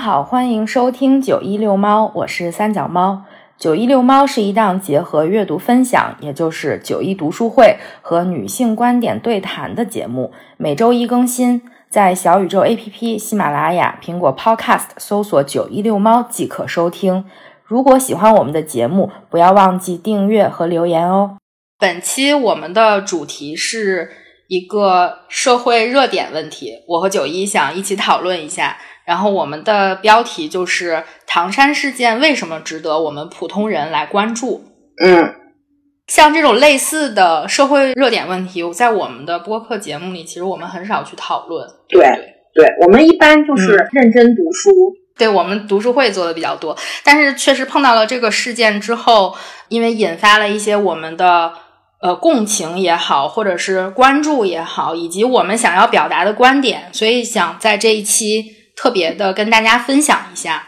好，欢迎收听九一六猫，我是三脚猫。九一六猫是一档结合阅读分享，也就是九一读书会和女性观点对谈的节目，每周一更新，在小宇宙 APP、喜马拉雅、苹果 Podcast 搜索“九一六猫”即可收听。如果喜欢我们的节目，不要忘记订阅和留言哦。本期我们的主题是一个社会热点问题，我和九一想一起讨论一下。然后我们的标题就是唐山事件为什么值得我们普通人来关注？嗯，像这种类似的社会热点问题，在我们的播客节目里，其实我们很少去讨论。对对，我们一般就是认真读书。对我们读书会做的比较多，但是确实碰到了这个事件之后，因为引发了一些我们的呃共情也好，或者是关注也好，以及我们想要表达的观点，所以想在这一期。特别的跟大家分享一下，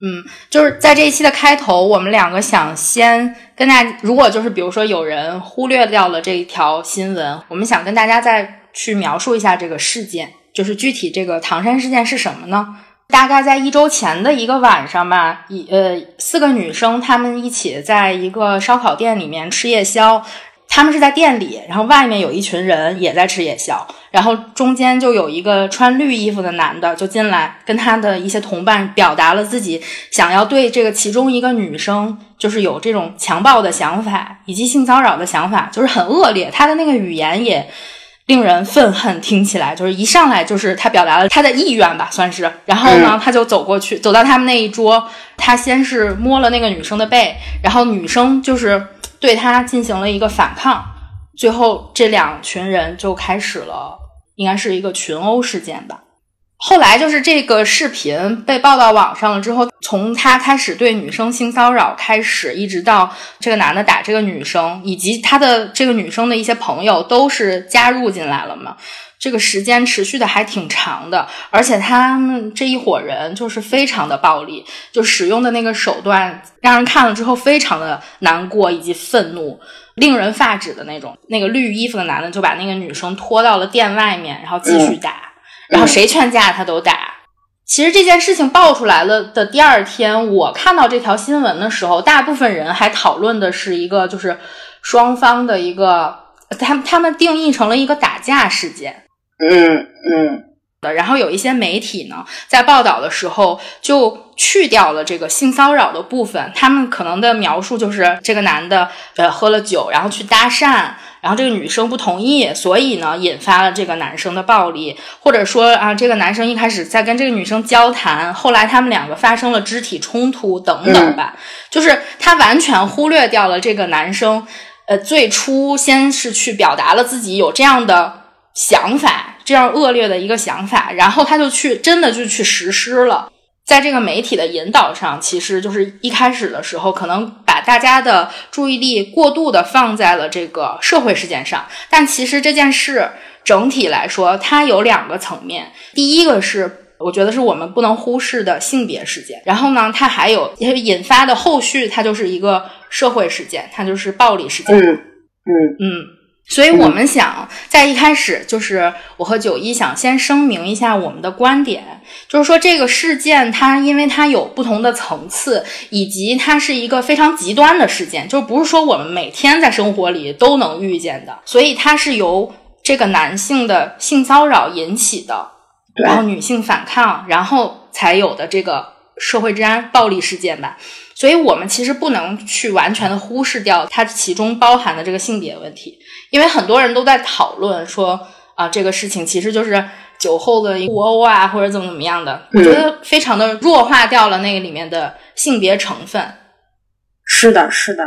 嗯，就是在这一期的开头，我们两个想先跟大家，如果就是比如说有人忽略掉了这一条新闻，我们想跟大家再去描述一下这个事件，就是具体这个唐山事件是什么呢？大概在一周前的一个晚上吧，一呃四个女生她们一起在一个烧烤店里面吃夜宵。他们是在店里，然后外面有一群人也在吃夜宵，然后中间就有一个穿绿衣服的男的就进来，跟他的一些同伴表达了自己想要对这个其中一个女生就是有这种强暴的想法以及性骚扰的想法，就是很恶劣。他的那个语言也令人愤恨，听起来就是一上来就是他表达了他的意愿吧，算是。然后呢，他就走过去，走到他们那一桌，他先是摸了那个女生的背，然后女生就是。对他进行了一个反抗，最后这两群人就开始了，应该是一个群殴事件吧。后来就是这个视频被报到网上了之后，从他开始对女生性骚扰开始，一直到这个男的打这个女生，以及他的这个女生的一些朋友都是加入进来了嘛。这个时间持续的还挺长的，而且他们这一伙人就是非常的暴力，就使用的那个手段让人看了之后非常的难过以及愤怒，令人发指的那种。那个绿衣服的男的就把那个女生拖到了店外面，然后继续打，然后谁劝架他都打。其实这件事情爆出来了的第二天，我看到这条新闻的时候，大部分人还讨论的是一个就是双方的一个，他他们定义成了一个打架事件。嗯嗯的，然后有一些媒体呢，在报道的时候就去掉了这个性骚扰的部分，他们可能的描述就是这个男的呃喝了酒，然后去搭讪，然后这个女生不同意，所以呢引发了这个男生的暴力，或者说啊这个男生一开始在跟这个女生交谈，后来他们两个发生了肢体冲突等等吧，就是他完全忽略掉了这个男生，呃最初先是去表达了自己有这样的。想法这样恶劣的一个想法，然后他就去真的就去实施了。在这个媒体的引导上，其实就是一开始的时候，可能把大家的注意力过度的放在了这个社会事件上。但其实这件事整体来说，它有两个层面。第一个是我觉得是我们不能忽视的性别事件，然后呢，它还有引发的后续，它就是一个社会事件，它就是暴力事件。嗯嗯嗯。所以我们想在一开始，就是我和九一想先声明一下我们的观点，就是说这个事件它因为它有不同的层次，以及它是一个非常极端的事件，就不是说我们每天在生活里都能遇见的，所以它是由这个男性的性骚扰引起的，然后女性反抗，然后才有的这个社会治安暴力事件吧。所以我们其实不能去完全的忽视掉它其中包含的这个性别问题，因为很多人都在讨论说啊，这个事情其实就是酒后的互殴啊，或者怎么怎么样的，我觉得非常的弱化掉了那个里面的性别成分。是的，是的，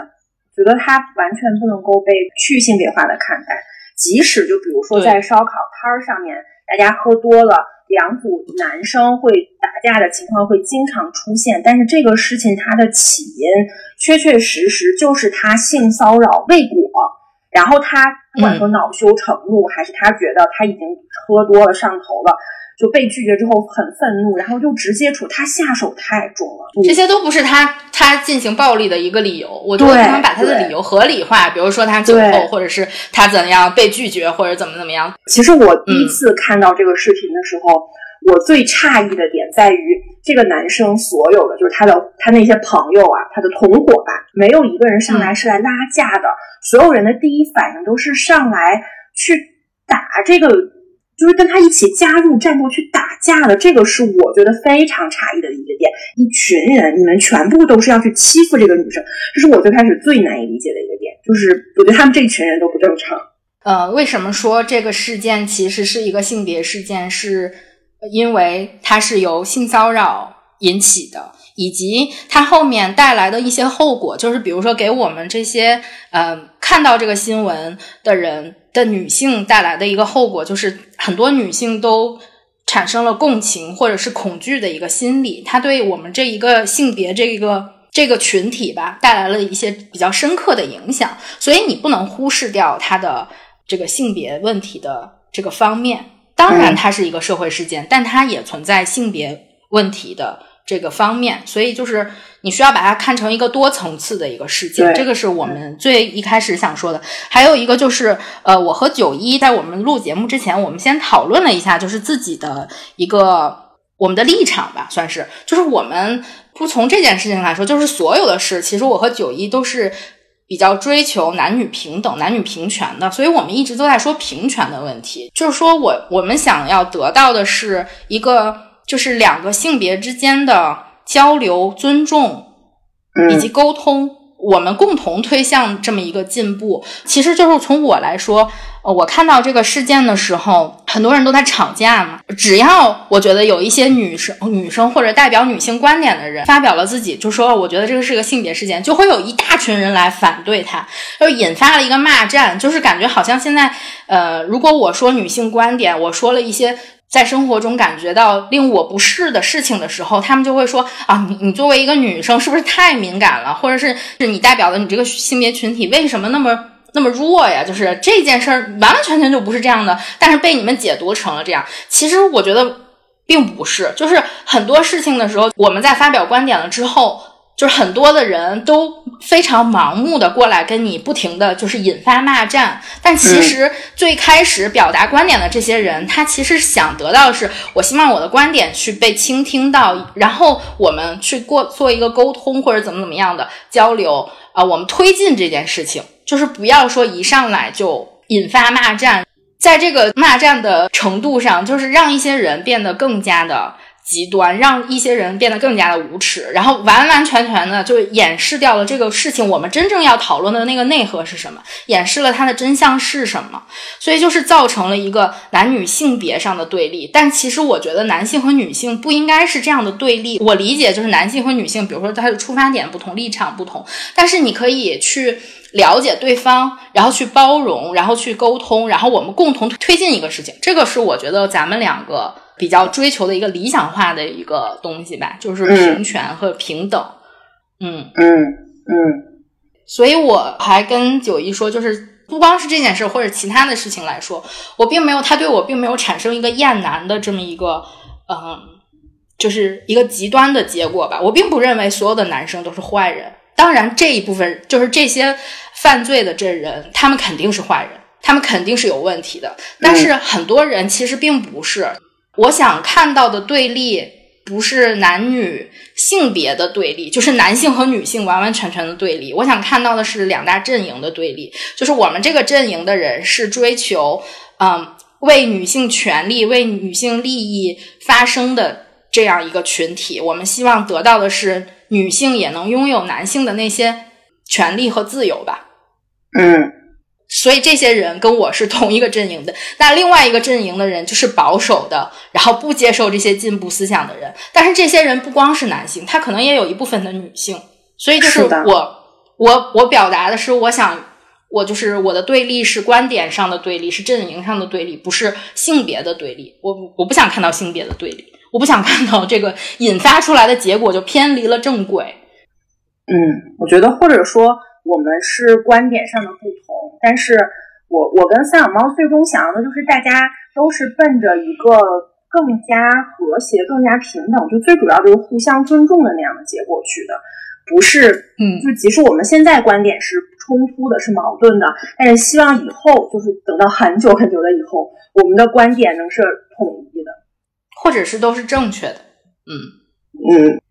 觉得它完全不能够被去性别化的看待，即使就比如说在烧烤摊儿上面，大家喝多了。两组男生会打架的情况会经常出现，但是这个事情它的起因确确实实就是他性骚扰未果，然后他不管说恼羞成怒，还是他觉得他已经喝多了上头了。就被拒绝之后很愤怒，然后就直接处他下手太重了，这些都不是他他进行暴力的一个理由。我觉得他们把他的理由合理化，比如说他酒后，或者是他怎样被拒绝，或者怎么怎么样。其实我第一次看到这个视频的时候，我最诧异的点在于，这个男生所有的就是他的他那些朋友啊，他的同伙吧，没有一个人上来是来拉架的，所有人的第一反应都是上来去打这个，就是跟他一起加入战斗去打架的。这个是我觉得非常诧异的一个点。一群人，你们全部都是要去欺负这个女生，这是我最开始最难以理解的一个点。就是我觉得他们这一群人都不正常。呃，为什么说这个事件其实是一个性别事件？是因为它是由性骚扰引起的，以及它后面带来的一些后果，就是比如说给我们这些呃看到这个新闻的人的女性带来的一个后果，就是很多女性都产生了共情或者是恐惧的一个心理，它对我们这一个性别这个这个群体吧带来了一些比较深刻的影响，所以你不能忽视掉它的。这个性别问题的这个方面，当然它是一个社会事件，但它也存在性别问题的这个方面，所以就是你需要把它看成一个多层次的一个事件。这个是我们最一开始想说的。还有一个就是，呃，我和九一在我们录节目之前，我们先讨论了一下，就是自己的一个我们的立场吧，算是，就是我们不从这件事情来说，就是所有的事，其实我和九一都是。比较追求男女平等、男女平权的，所以我们一直都在说平权的问题。就是说我我们想要得到的是一个，就是两个性别之间的交流、尊重以及沟通，我们共同推向这么一个进步。其实就是从我来说。呃，我看到这个事件的时候，很多人都在吵架嘛。只要我觉得有一些女生、女生或者代表女性观点的人发表了自己，就说我觉得这个是个性别事件，就会有一大群人来反对他，就引发了一个骂战。就是感觉好像现在，呃，如果我说女性观点，我说了一些在生活中感觉到令我不适的事情的时候，他们就会说啊，你你作为一个女生是不是太敏感了，或者是是你代表的你这个性别群体为什么那么？那么弱呀，就是这件事儿完完全全就不是这样的，但是被你们解读成了这样。其实我觉得并不是，就是很多事情的时候，我们在发表观点了之后，就是很多的人都非常盲目的过来跟你不停的就是引发骂战。但其实最开始表达观点的这些人，他其实想得到的是，我希望我的观点去被倾听到，然后我们去过做一个沟通或者怎么怎么样的交流啊，我们推进这件事情。就是不要说一上来就引发骂战，在这个骂战的程度上，就是让一些人变得更加的极端，让一些人变得更加的无耻，然后完完全全的就掩饰掉了这个事情。我们真正要讨论的那个内核是什么？掩饰了它的真相是什么？所以就是造成了一个男女性别上的对立。但其实我觉得男性和女性不应该是这样的对立。我理解就是男性和女性，比如说他的出发点不同，立场不同，但是你可以去。了解对方，然后去包容，然后去沟通，然后我们共同推进一个事情。这个是我觉得咱们两个比较追求的一个理想化的一个东西吧，就是平权和平等。嗯嗯嗯。所以我还跟九一说，就是不光是这件事或者其他的事情来说，我并没有他对我并没有产生一个厌男的这么一个嗯，就是一个极端的结果吧。我并不认为所有的男生都是坏人。当然，这一部分就是这些犯罪的这人，他们肯定是坏人，他们肯定是有问题的。但是很多人其实并不是。我想看到的对立不是男女性别的对立，就是男性和女性完完全全的对立。我想看到的是两大阵营的对立，就是我们这个阵营的人是追求嗯为女性权利、为女性利益发声的这样一个群体。我们希望得到的是。女性也能拥有男性的那些权利和自由吧？嗯，所以这些人跟我是同一个阵营的。那另外一个阵营的人就是保守的，然后不接受这些进步思想的人。但是这些人不光是男性，他可能也有一部分的女性。所以就是我，我，我表达的是，我想，我就是我的对立是观点上的对立，是阵营上的对立，不是性别的对立。我我不想看到性别的对立。我不想看到这个引发出来的结果就偏离了正轨。嗯，我觉得或者说我们是观点上的不同，但是我我跟三养猫最终想要的就是大家都是奔着一个更加和谐、更加平等，就最主要就是互相尊重的那样的结果去的，不是嗯，就即使我们现在观点是冲突的、是矛盾的，但是希望以后就是等到很久很久的以后，我们的观点能是统一的。或者是都是正确的。嗯嗯，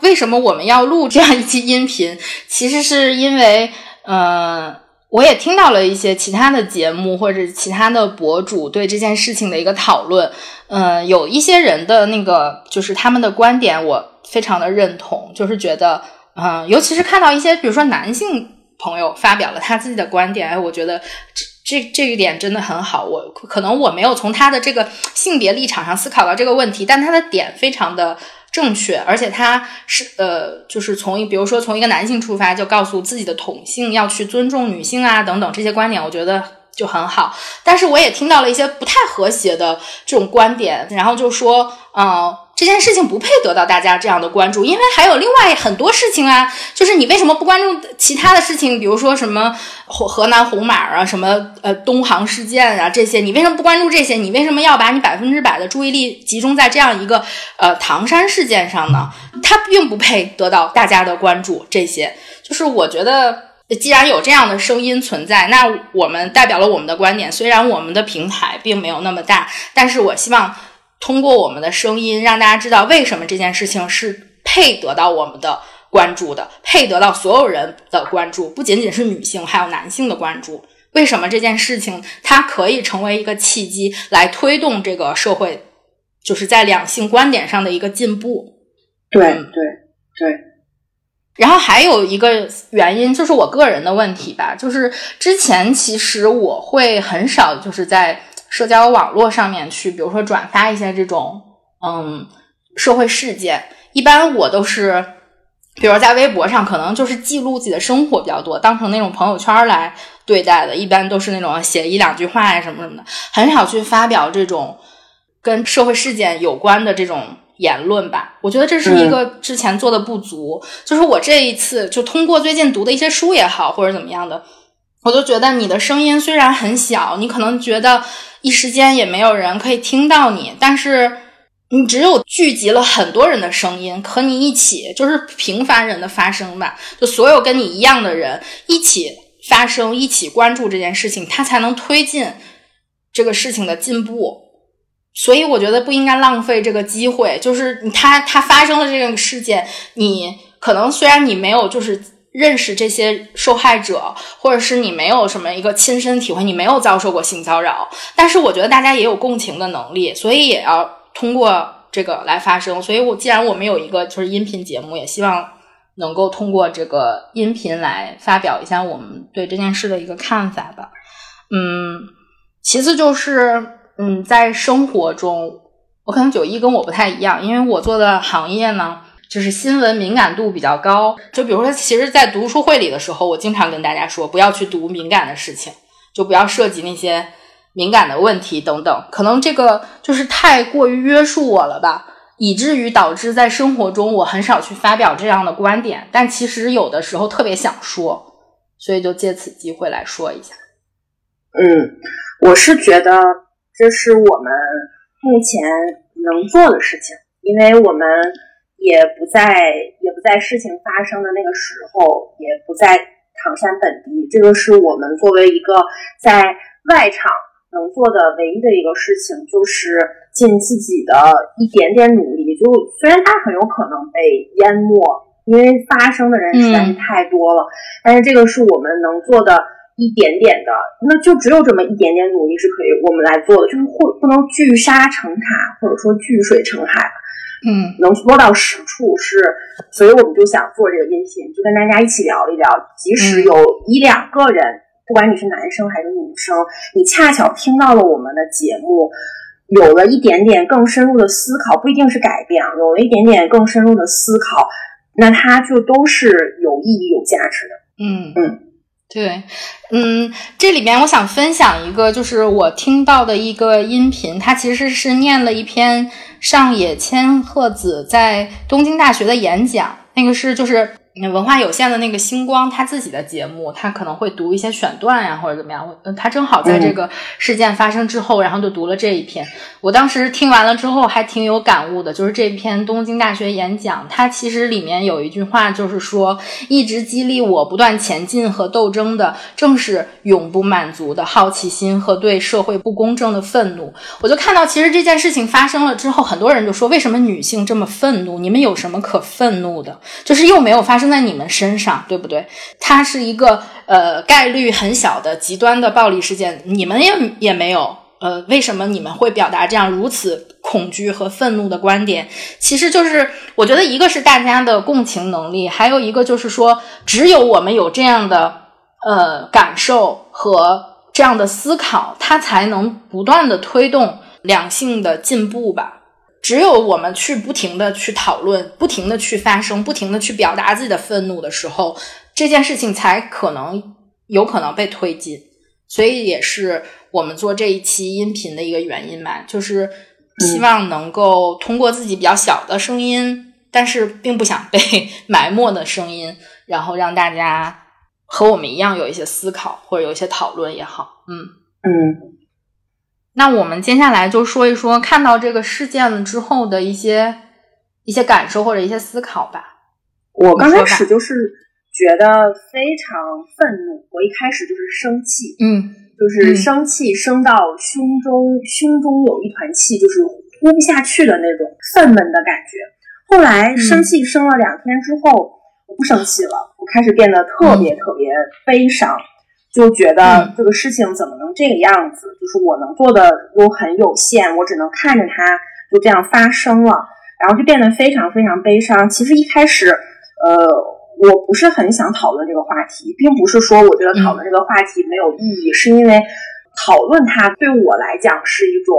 为什么我们要录这样一期音频？其实是因为，嗯，我也听到了一些其他的节目或者其他的博主对这件事情的一个讨论。嗯，有一些人的那个就是他们的观点，我非常的认同，就是觉得，嗯，尤其是看到一些比如说男性朋友发表了他自己的观点，哎，我觉得这。这这一点真的很好，我可能我没有从他的这个性别立场上思考到这个问题，但他的点非常的正确，而且他是呃，就是从一比如说从一个男性出发，就告诉自己的同性要去尊重女性啊等等这些观点，我觉得就很好。但是我也听到了一些不太和谐的这种观点，然后就说，嗯。这件事情不配得到大家这样的关注，因为还有另外很多事情啊。就是你为什么不关注其他的事情？比如说什么河河南红马啊，什么呃东航事件啊这些，你为什么不关注这些？你为什么要把你百分之百的注意力集中在这样一个呃唐山事件上呢？它并不配得到大家的关注。这些就是我觉得，既然有这样的声音存在，那我们代表了我们的观点。虽然我们的平台并没有那么大，但是我希望。通过我们的声音，让大家知道为什么这件事情是配得到我们的关注的，配得到所有人的关注，不仅仅是女性，还有男性的关注。为什么这件事情它可以成为一个契机，来推动这个社会，就是在两性观点上的一个进步？对对对。然后还有一个原因，就是我个人的问题吧，就是之前其实我会很少就是在。社交网络上面去，比如说转发一些这种嗯社会事件，一般我都是，比如在微博上，可能就是记录自己的生活比较多，当成那种朋友圈来对待的，一般都是那种写一两句话呀什么什么的，很少去发表这种跟社会事件有关的这种言论吧。我觉得这是一个之前做的不足，就是我这一次就通过最近读的一些书也好，或者怎么样的。我就觉得你的声音虽然很小，你可能觉得一时间也没有人可以听到你，但是你只有聚集了很多人的声音和你一起，就是平凡人的发声吧，就所有跟你一样的人一起发声，一起关注这件事情，它才能推进这个事情的进步。所以我觉得不应该浪费这个机会，就是他他发生了这个事件，你可能虽然你没有就是。认识这些受害者，或者是你没有什么一个亲身体会，你没有遭受过性骚扰，但是我觉得大家也有共情的能力，所以也要通过这个来发声。所以，我既然我们有一个就是音频节目，也希望能够通过这个音频来发表一下我们对这件事的一个看法吧。嗯，其次就是嗯，在生活中，我可能九一跟我不太一样，因为我做的行业呢。就是新闻敏感度比较高，就比如说，其实，在读书会里的时候，我经常跟大家说，不要去读敏感的事情，就不要涉及那些敏感的问题等等。可能这个就是太过于约束我了吧，以至于导致在生活中我很少去发表这样的观点。但其实有的时候特别想说，所以就借此机会来说一下。嗯，我是觉得这是我们目前能做的事情，因为我们。也不在，也不在事情发生的那个时候，也不在唐山本地。这个是我们作为一个在外场能做的唯一的一个事情，就是尽自己的一点点努力。就虽然它很有可能被淹没，因为发生的人实在是太多了，但是这个是我们能做的一点点的，那就只有这么一点点努力是可以我们来做的，就是会不能聚沙成塔，或者说聚水成海。嗯，能落到实处是，所以我们就想做这个音频，就跟大家一起聊一聊。即使有一两个人，不管你是男生还是女生，你恰巧听到了我们的节目，有了一点点更深入的思考，不一定是改变，有了一点点更深入的思考，那它就都是有意义、有价值的。嗯嗯。对，嗯，这里面我想分享一个，就是我听到的一个音频，它其实是念了一篇上野千鹤子在东京大学的演讲。那个是就是文化有限的那个星光他自己的节目，他可能会读一些选段呀，或者怎么样。他正好在这个事件发生之后，然后就读了这一篇。我当时听完了之后还挺有感悟的，就是这篇东京大学演讲，它其实里面有一句话，就是说一直激励我不断前进和斗争的，正是永不满足的好奇心和对社会不公正的愤怒。我就看到，其实这件事情发生了之后，很多人就说，为什么女性这么愤怒？你们有什么可愤怒的？就是又没有发。生在你们身上，对不对？它是一个呃概率很小的极端的暴力事件，你们也也没有呃，为什么你们会表达这样如此恐惧和愤怒的观点？其实就是我觉得一个是大家的共情能力，还有一个就是说，只有我们有这样的呃感受和这样的思考，它才能不断的推动两性的进步吧。只有我们去不停的去讨论，不停的去发声，不停的去表达自己的愤怒的时候，这件事情才可能有可能被推进。所以也是我们做这一期音频的一个原因吧，就是希望能够通过自己比较小的声音，但是并不想被 埋没的声音，然后让大家和我们一样有一些思考或者有一些讨论也好。嗯嗯。那我们接下来就说一说看到这个事件了之后的一些一些感受或者一些思考吧。我刚开始就是觉得非常愤怒，我一开始就是生气，嗯，就是生气生到胸中，胸中有一团气，就是呼不下去的那种愤懑的感觉。后来生气生了两天之后，我不生气了，我开始变得特别特别悲伤。就觉得这个事情怎么能这个样子？就是我能做的又很有限，我只能看着它就这样发生了，然后就变得非常非常悲伤。其实一开始，呃，我不是很想讨论这个话题，并不是说我觉得讨论这个话题没有意义，是因为讨论它对我来讲是一种。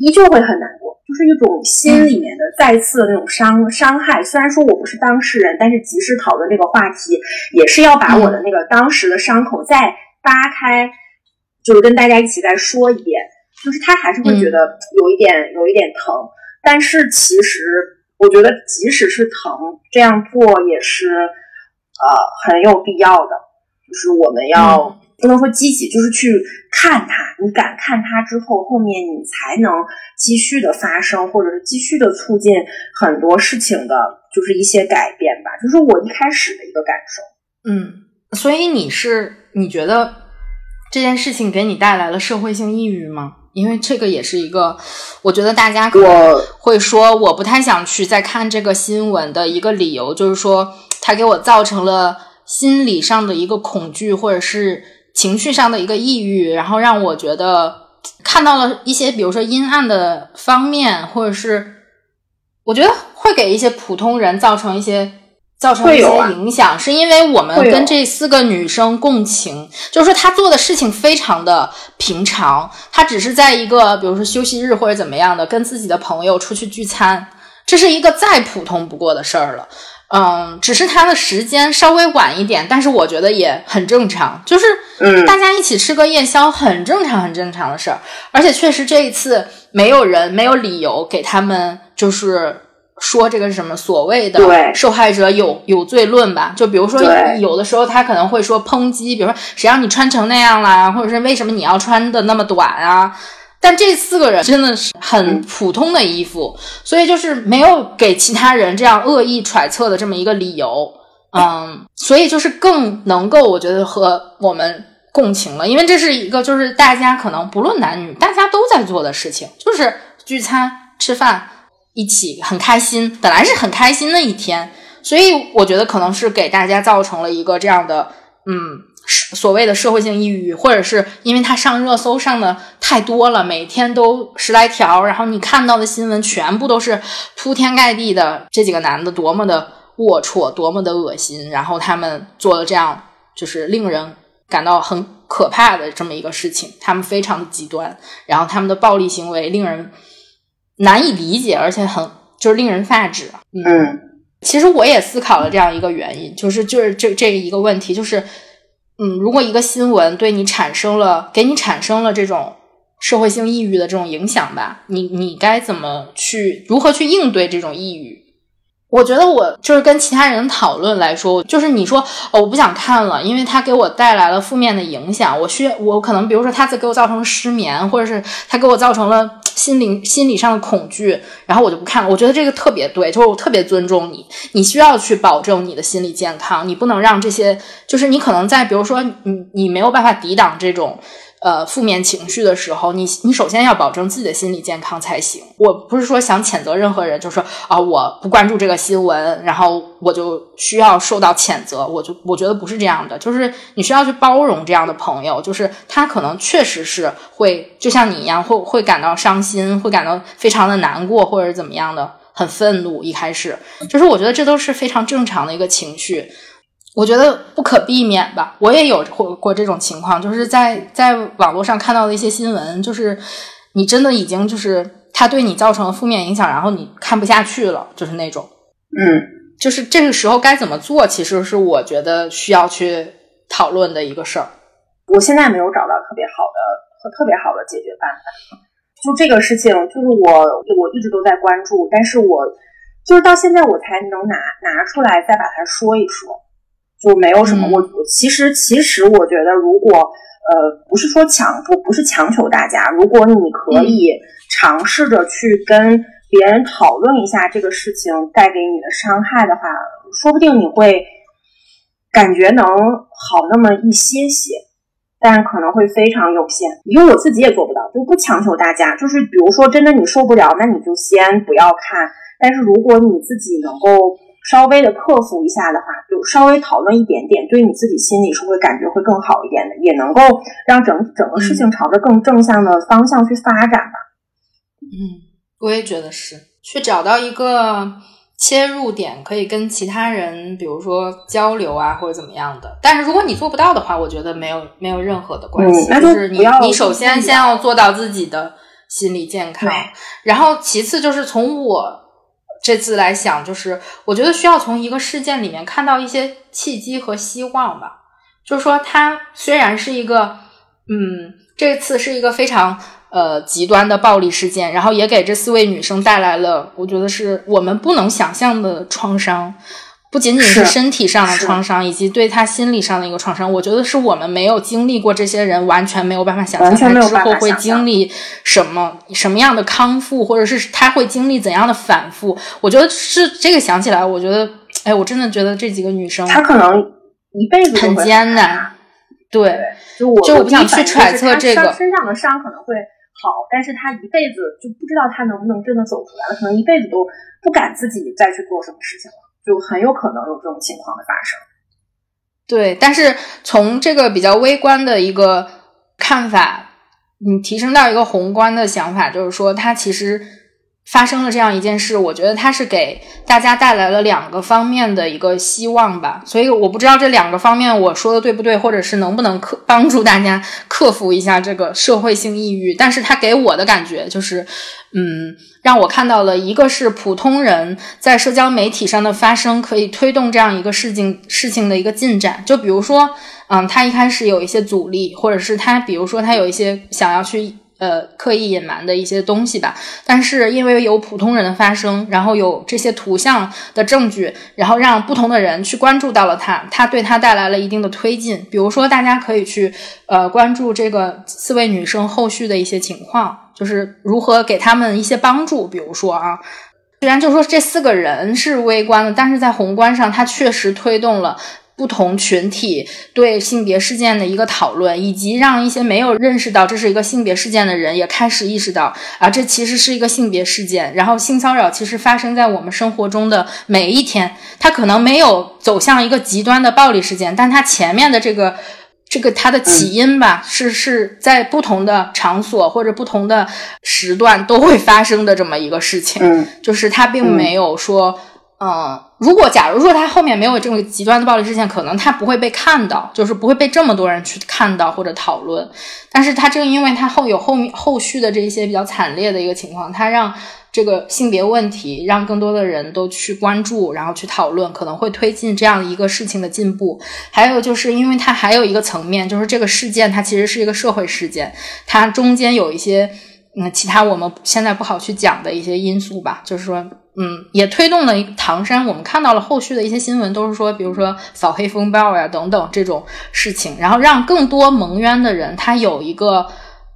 依旧会很难过，就是一种心里面的再次的那种伤伤害。虽然说我不是当事人，但是即使讨论这个话题，也是要把我的那个当时的伤口再扒开，就是跟大家一起再说一遍。就是他还是会觉得有一点有一点疼，但是其实我觉得即使是疼，这样做也是呃很有必要的。就是我们要。不能说积极，就是去看它。你敢看它之后，后面你才能继续的发生，或者是继续的促进很多事情的，就是一些改变吧。就是我一开始的一个感受。嗯，所以你是你觉得这件事情给你带来了社会性抑郁吗？因为这个也是一个，我觉得大家可能会说我不太想去再看这个新闻的一个理由，就是说它给我造成了心理上的一个恐惧，或者是。情绪上的一个抑郁，然后让我觉得 看到了一些，比如说阴暗的方面，或者是我觉得会给一些普通人造成一些造成一些影响，是因为我们跟这四个女生共情，就是说她做的事情非常的平常，她只是在一个比如说休息日或者怎么样的，跟自己的朋友出去聚餐，这是一个再普通不过的事儿了。嗯，只是他的时间稍微晚一点，但是我觉得也很正常。就是，嗯，大家一起吃个夜宵，很正常，很正常的事儿。而且确实这一次没有人没有理由给他们，就是说这个是什么所谓的受害者有有罪论吧？就比如说有的时候他可能会说抨击，比如说谁让你穿成那样啦，或者是为什么你要穿的那么短啊？但这四个人真的是很普通的衣服，所以就是没有给其他人这样恶意揣测的这么一个理由，嗯，所以就是更能够我觉得和我们共情了，因为这是一个就是大家可能不论男女，大家都在做的事情，就是聚餐吃饭一起很开心，本来是很开心的一天，所以我觉得可能是给大家造成了一个这样的嗯。所谓的社会性抑郁，或者是因为他上热搜上的太多了，每天都十来条，然后你看到的新闻全部都是铺天盖地的这几个男的多么的龌龊，多么的恶心，然后他们做了这样就是令人感到很可怕的这么一个事情，他们非常的极端，然后他们的暴力行为令人难以理解，而且很就是令人发指。嗯，其实我也思考了这样一个原因，就是就是这这一个问题就是。嗯，如果一个新闻对你产生了，给你产生了这种社会性抑郁的这种影响吧，你你该怎么去如何去应对这种抑郁？我觉得我就是跟其他人讨论来说，就是你说哦，我不想看了，因为它给我带来了负面的影响。我需要我可能比如说它在给我造成失眠，或者是它给我造成了心灵心理上的恐惧，然后我就不看了。我觉得这个特别对，就是我特别尊重你，你需要去保证你的心理健康，你不能让这些就是你可能在比如说你你没有办法抵挡这种。呃，负面情绪的时候，你你首先要保证自己的心理健康才行。我不是说想谴责任何人，就是说啊，我不关注这个新闻，然后我就需要受到谴责。我就我觉得不是这样的，就是你需要去包容这样的朋友，就是他可能确实是会就像你一样，会会感到伤心，会感到非常的难过，或者怎么样的，很愤怒。一开始，就是我觉得这都是非常正常的一个情绪。我觉得不可避免吧，我也有过过这种情况，就是在在网络上看到的一些新闻，就是你真的已经就是它对你造成了负面影响，然后你看不下去了，就是那种，嗯，就是这个时候该怎么做，其实是我觉得需要去讨论的一个事儿。我现在没有找到特别好的和特别好的解决办法，就这个事情，就是我我一直都在关注，但是我就是到现在我才能拿拿出来再把它说一说。就没有什么，我其实其实我觉得，如果呃不是说强不不是强求大家，如果你可以尝试着去跟别人讨论一下这个事情带给你的伤害的话，说不定你会感觉能好那么一些些，但可能会非常有限，因为我自己也做不到，就不强求大家。就是比如说真的你受不了，那你就先不要看。但是如果你自己能够。稍微的克服一下的话，就稍微讨论一点点，对你自己心里是会感觉会更好一点的，也能够让整整个事情朝着更正向的方向去发展吧。嗯，我也觉得是，去找到一个切入点，可以跟其他人，比如说交流啊，或者怎么样的。但是如果你做不到的话，我觉得没有没有任何的关系，就是你你首先先要做到自己的心理健康，然后其次就是从我。这次来想，就是我觉得需要从一个事件里面看到一些契机和希望吧。就是说，它虽然是一个，嗯，这次是一个非常呃极端的暴力事件，然后也给这四位女生带来了，我觉得是我们不能想象的创伤。不仅仅是身体上的创伤，以及对他心理上的一个创伤，我觉得是我们没有经历过这些人完全没有办法想象他之后会经历什么什么样的康复，或者是他会经历怎样的反复。我觉得是这个想起来，我觉得，哎，我真的觉得这几个女生，她可能一辈子很艰难。对，就我就不想去揣测这个身上的伤可能会好，但是她一辈子就不知道她能不能真的走出来了，可能一辈子都不敢自己再去做什么事情了。就很有可能有这种情况的发生，对。但是从这个比较微观的一个看法，你提升到一个宏观的想法，就是说，它其实。发生了这样一件事，我觉得它是给大家带来了两个方面的一个希望吧。所以我不知道这两个方面我说的对不对，或者是能不能克帮助大家克服一下这个社会性抑郁。但是它给我的感觉就是，嗯，让我看到了一个是普通人在社交媒体上的发声可以推动这样一个事情事情的一个进展。就比如说，嗯，他一开始有一些阻力，或者是他比如说他有一些想要去。呃，刻意隐瞒的一些东西吧，但是因为有普通人的发声，然后有这些图像的证据，然后让不同的人去关注到了他，他对他带来了一定的推进。比如说，大家可以去呃关注这个四位女生后续的一些情况，就是如何给他们一些帮助。比如说啊，虽然就说这四个人是微观的，但是在宏观上，它确实推动了。不同群体对性别事件的一个讨论，以及让一些没有认识到这是一个性别事件的人也开始意识到啊，这其实是一个性别事件。然后性骚扰其实发生在我们生活中的每一天，它可能没有走向一个极端的暴力事件，但它前面的这个这个它的起因吧，是是在不同的场所或者不同的时段都会发生的这么一个事情，就是它并没有说。嗯，如果假如说他后面没有这么极端的暴力事件，可能他不会被看到，就是不会被这么多人去看到或者讨论。但是他正因为他后有后面后续的这一些比较惨烈的一个情况，他让这个性别问题让更多的人都去关注，然后去讨论，可能会推进这样一个事情的进步。还有就是因为它还有一个层面，就是这个事件它其实是一个社会事件，它中间有一些嗯其他我们现在不好去讲的一些因素吧，就是说。嗯，也推动了唐山。我们看到了后续的一些新闻，都是说，比如说扫黑风暴呀等等这种事情，然后让更多蒙冤的人他有一个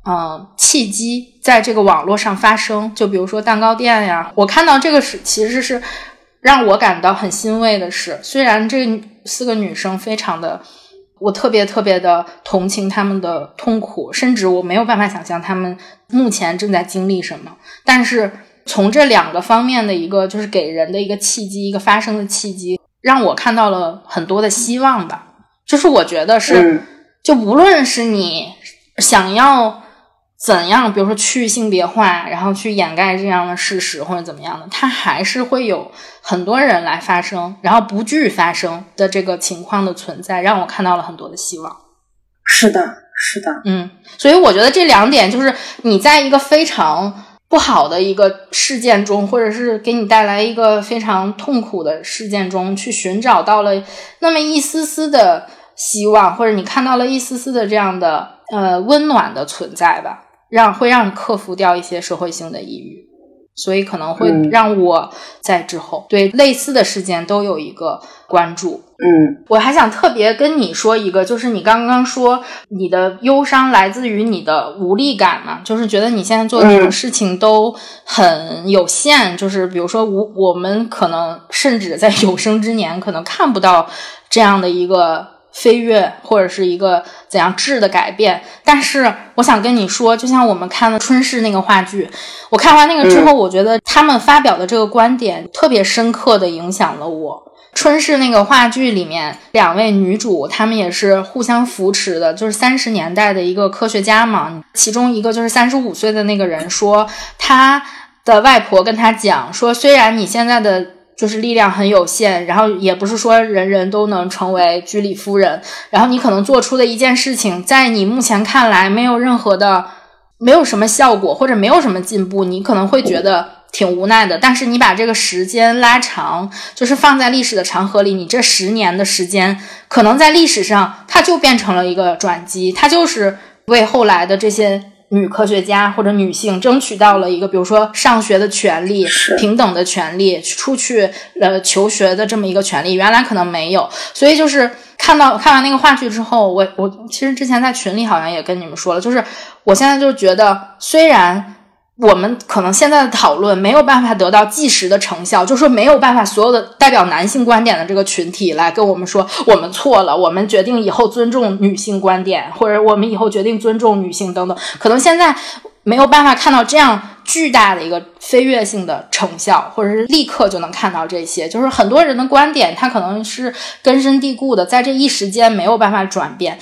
嗯契机在这个网络上发声。就比如说蛋糕店呀，我看到这个是其实是让我感到很欣慰的是，虽然这四个女生非常的，我特别特别的同情他们的痛苦，甚至我没有办法想象他们目前正在经历什么，但是。从这两个方面的一个，就是给人的一个契机，一个发生的契机，让我看到了很多的希望吧。就是我觉得是，就无论是你想要怎样，比如说去性别化，然后去掩盖这样的事实或者怎么样的，它还是会有很多人来发生，然后不惧发生的这个情况的存在，让我看到了很多的希望。是的，是的，嗯，所以我觉得这两点就是你在一个非常。不好的一个事件中，或者是给你带来一个非常痛苦的事件中，去寻找到了那么一丝丝的希望，或者你看到了一丝丝的这样的呃温暖的存在吧，让会让你克服掉一些社会性的抑郁。所以可能会让我在之后对类似的事件都有一个关注。嗯，我还想特别跟你说一个，就是你刚刚说你的忧伤来自于你的无力感嘛，就是觉得你现在做的什么事情都很有限，就是比如说我我们可能甚至在有生之年可能看不到这样的一个。飞跃或者是一个怎样质的改变，但是我想跟你说，就像我们看了春逝那个话剧，我看完那个之后，我觉得他们发表的这个观点特别深刻的影响了我。春逝那个话剧里面，两位女主她们也是互相扶持的，就是三十年代的一个科学家嘛，其中一个就是三十五岁的那个人说，他的外婆跟他讲说，虽然你现在的。就是力量很有限，然后也不是说人人都能成为居里夫人。然后你可能做出的一件事情，在你目前看来没有任何的，没有什么效果或者没有什么进步，你可能会觉得挺无奈的。但是你把这个时间拉长，就是放在历史的长河里，你这十年的时间，可能在历史上它就变成了一个转机，它就是为后来的这些。女科学家或者女性争取到了一个，比如说上学的权利、平等的权利、出去呃求学的这么一个权利，原来可能没有。所以就是看到看完那个话剧之后，我我其实之前在群里好像也跟你们说了，就是我现在就觉得虽然。我们可能现在的讨论没有办法得到即时的成效，就是说没有办法所有的代表男性观点的这个群体来跟我们说我们错了，我们决定以后尊重女性观点，或者我们以后决定尊重女性等等，可能现在没有办法看到这样巨大的一个飞跃性的成效，或者是立刻就能看到这些，就是很多人的观点，他可能是根深蒂固的，在这一时间没有办法转变。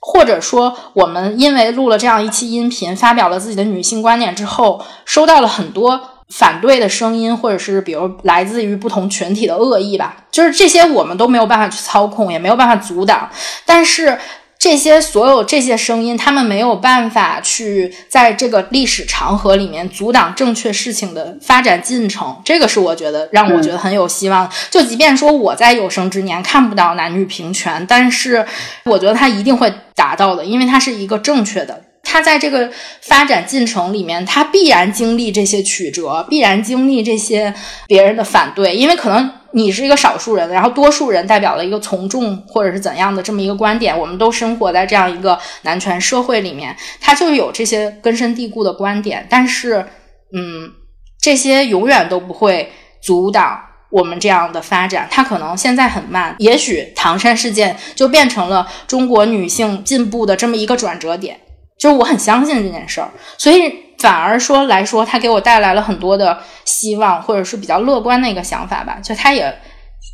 或者说，我们因为录了这样一期音频，发表了自己的女性观点之后，收到了很多反对的声音，或者是比如来自于不同群体的恶意吧，就是这些我们都没有办法去操控，也没有办法阻挡，但是。这些所有这些声音，他们没有办法去在这个历史长河里面阻挡正确事情的发展进程。这个是我觉得让我觉得很有希望。就即便说我在有生之年看不到男女平权，但是我觉得他一定会达到的，因为它是一个正确的。他在这个发展进程里面，他必然经历这些曲折，必然经历这些别人的反对，因为可能。你是一个少数人，然后多数人代表了一个从众或者是怎样的这么一个观点。我们都生活在这样一个男权社会里面，他就有这些根深蒂固的观点。但是，嗯，这些永远都不会阻挡我们这样的发展。它可能现在很慢，也许唐山事件就变成了中国女性进步的这么一个转折点。就是我很相信这件事儿，所以。反而说来说，他给我带来了很多的希望，或者是比较乐观的一个想法吧。就他也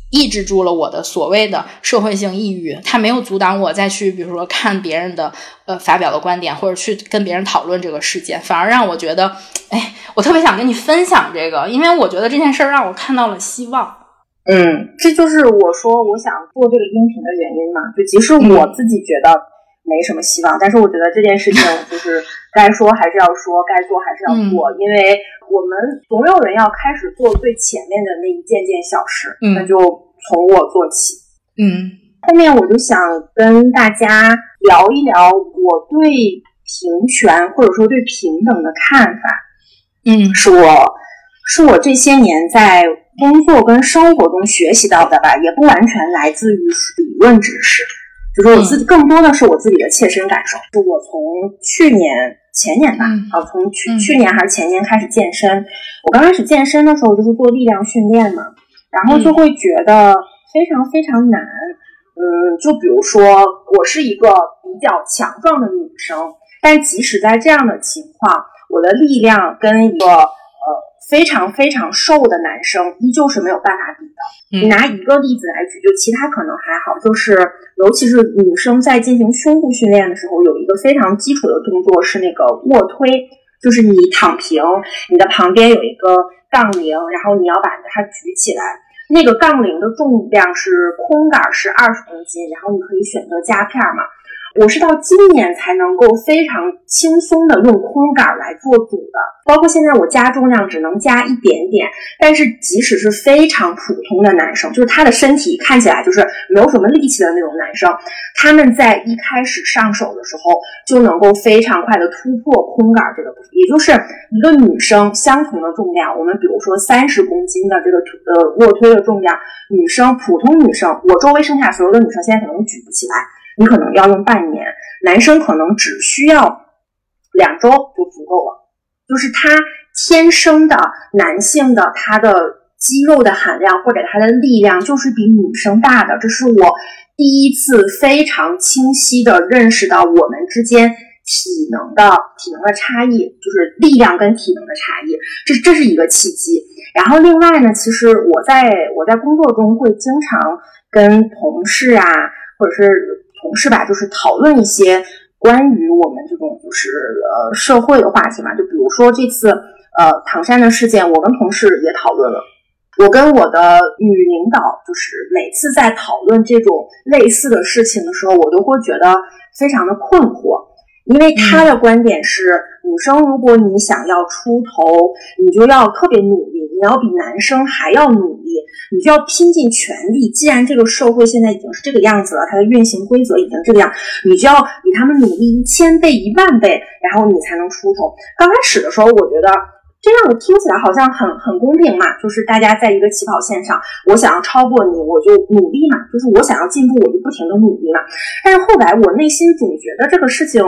抑制住了我的所谓的社会性抑郁，他没有阻挡我再去，比如说看别人的呃发表的观点，或者去跟别人讨论这个事件，反而让我觉得，哎，我特别想跟你分享这个，因为我觉得这件事儿让我看到了希望。嗯，这就是我说我想做这个音频的原因嘛。就即使我自己觉得。没什么希望，但是我觉得这件事情就是该说还是要说，该做还是要做，因为我们总有人要开始做最前面的那一件件小事，那就从我做起。嗯，后面我就想跟大家聊一聊我对平权或者说对平等的看法。嗯，是我是我这些年在工作跟生活中学习到的吧，也不完全来自于理论知识，就是我自己更多的是我自己的切身感受。就我从去年前年吧，啊，从去去年还是前年开始健身。我刚开始健身的时候就是做力量训练嘛，然后就会觉得非常非常难。嗯，就比如说我是一个比较强壮的女生，但即使在这样的情况，我的力量跟一个呃非常非常瘦的男生依旧是没有办法比的。你拿一个例子来举，就其他可能还好，就是尤其是女生在进行胸部训练的时候，有一个非常基础的动作是那个卧推，就是你躺平，你的旁边有一个杠铃，然后你要把它举起来。那个杠铃的重量是空杆是二十公斤，然后你可以选择夹片嘛。我是到今年才能够非常轻松的用空杆来做组的，包括现在我加重量只能加一点点，但是即使是非常普通的男生，就是他的身体看起来就是没有什么力气的那种男生，他们在一开始上手的时候就能够非常快的突破空杆这个，也就是一个女生相同的重量，我们比如说三十公斤的这个呃卧推的重量，女生普通女生，我周围剩下所有的女生现在可能举不起来。你可能要用半年，男生可能只需要两周就足够了。就是他天生的男性的他的肌肉的含量或者他的力量就是比女生大的，这是我第一次非常清晰的认识到我们之间体能的体能的差异，就是力量跟体能的差异，这这是一个契机。然后另外呢，其实我在我在工作中会经常跟同事啊，或者是同事吧，就是讨论一些关于我们这种就是呃社会的话题嘛。就比如说这次呃唐山的事件，我跟同事也讨论了。我跟我的女领导，就是每次在讨论这种类似的事情的时候，我都会觉得非常的困惑。因为他的观点是，女生如果你想要出头，你就要特别努力，你要比男生还要努力，你就要拼尽全力。既然这个社会现在已经是这个样子了，它的运行规则已经这个样，你就要比他们努力一千倍、一万倍，然后你才能出头。刚开始的时候，我觉得这样的听起来好像很很公平嘛，就是大家在一个起跑线上，我想要超过你，我就努力嘛，就是我想要进步，我就不停的努力嘛。但是后来我内心总觉得这个事情。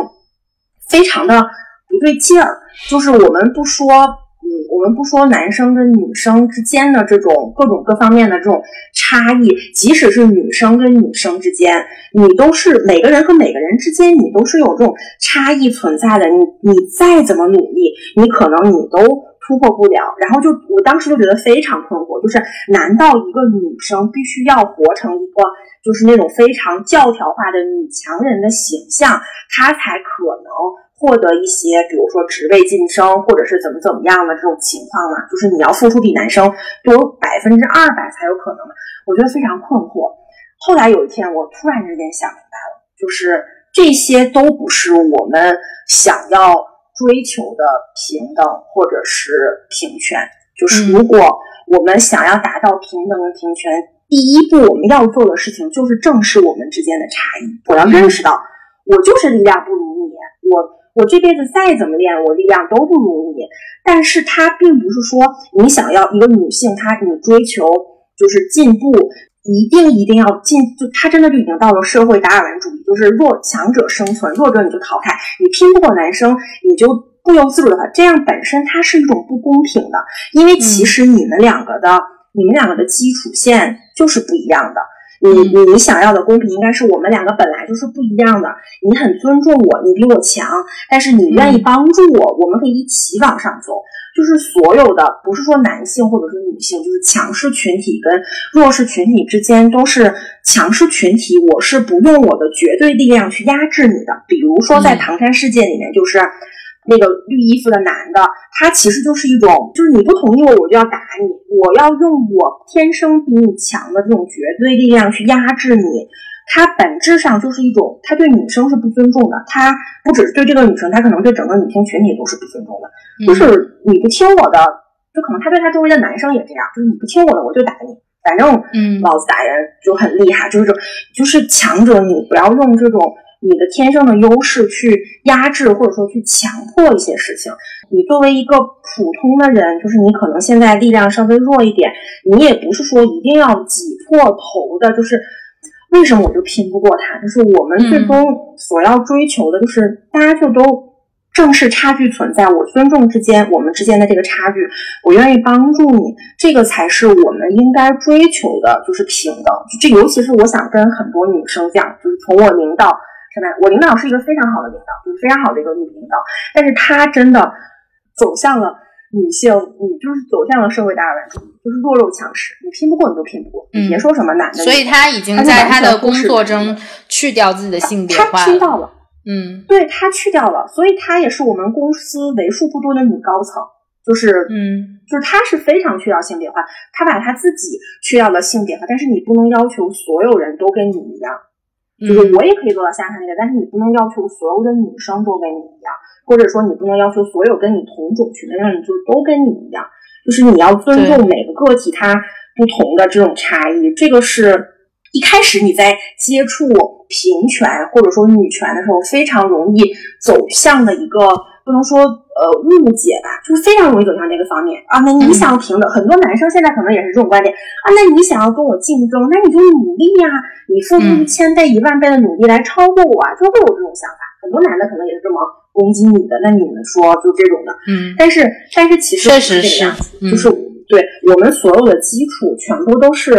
非常的不对劲儿，就是我们不说，嗯，我们不说男生跟女生之间的这种各种各方面的这种差异，即使是女生跟女生之间，你都是每个人和每个人之间，你都是有这种差异存在的。你你再怎么努力，你可能你都突破不了。然后就我当时就觉得非常困惑，就是难道一个女生必须要活成一个？就是那种非常教条化的女强人的形象，她才可能获得一些，比如说职位晋升，或者是怎么怎么样的这种情况嘛。就是你要付出比男生多百分之二百才有可能嘛。我觉得非常困惑。后来有一天，我突然之间想明白了，就是这些都不是我们想要追求的平等或者是平权。就是如果我们想要达到平等的平权。第一步我们要做的事情就是正视我们之间的差异。我要认识到，我就是力量不如你，我我这辈子再怎么练，我力量都不如你。但是它并不是说你想要一个女性，她你追求就是进步，一定一定要进，就他真的就已经到了社会达尔文主义，就是弱强者生存，弱者你就淘汰，你拼不过男生，你就不由自主的话，这样本身它是一种不公平的，因为其实你们两个的。你们两个的基础线就是不一样的。你你你想要的公平，应该是我们两个本来就是不一样的。你很尊重我，你比我强，但是你愿意帮助我，我们可以一起往上走。就是所有的，不是说男性或者是女性，就是强势群体跟弱势群体之间都是强势群体。我是不用我的绝对力量去压制你的。比如说在唐山事件里面，就是。那个绿衣服的男的，他其实就是一种，就是你不同意我，我就要打你，我要用我天生比你强的这种绝对力量去压制你。他本质上就是一种，他对女生是不尊重的。他不只是对这个女生，他可能对整个女性群体都是不尊重的。就是你不听我的，就可能他对他周围的男生也这样，就是你不听我的，我就打你。反正，嗯，老子打人就很厉害，就是就是强者，你不要用这种。你的天生的优势去压制或者说去强迫一些事情。你作为一个普通的人，就是你可能现在力量稍微弱一点，你也不是说一定要挤破头的，就是为什么我就拼不过他？就是我们最终所要追求的，就是大家就都。正视差距存在，我尊重之间我们之间的这个差距，我愿意帮助你，这个才是我们应该追求的，就是平等。这尤其是我想跟很多女生讲，就是从我领导我领导是一个非常好的领导，就是非常好的一个女领导，但是她真的走向了女性，你就是走向了社会达尔文主义，就是弱肉强食，你拼不过你就拼不过，你别说什么男的。所以她已经在她的工作中去掉自己的性别化，她听到了。嗯，对她去掉了，所以她也是我们公司为数不多的女高层，就是嗯，就是他是非常去掉性别化，他把他自己去掉了性别化，但是你不能要求所有人都跟你一样，就是我也可以做到像他那个，但是你不能要求所有的女生都跟你一样，或者说你不能要求所有跟你同种群的人就都跟你一样，就是你要尊重每个个体他不同的这种差异，这个是。一开始你在接触平权或者说女权的时候，非常容易走向的一个不能说呃误解吧，就是非常容易走向这个方面啊。那你想要平等，很多男生现在可能也是这种观点啊。那你想要跟我竞争，那你就努力呀，你付出一千倍、一万倍的努力来超过我啊，就会有这种想法。很多男的可能也是这么攻击女的，那你们说就这种的，嗯。但是但是其实确实是，就是对我们所有的基础全部都是。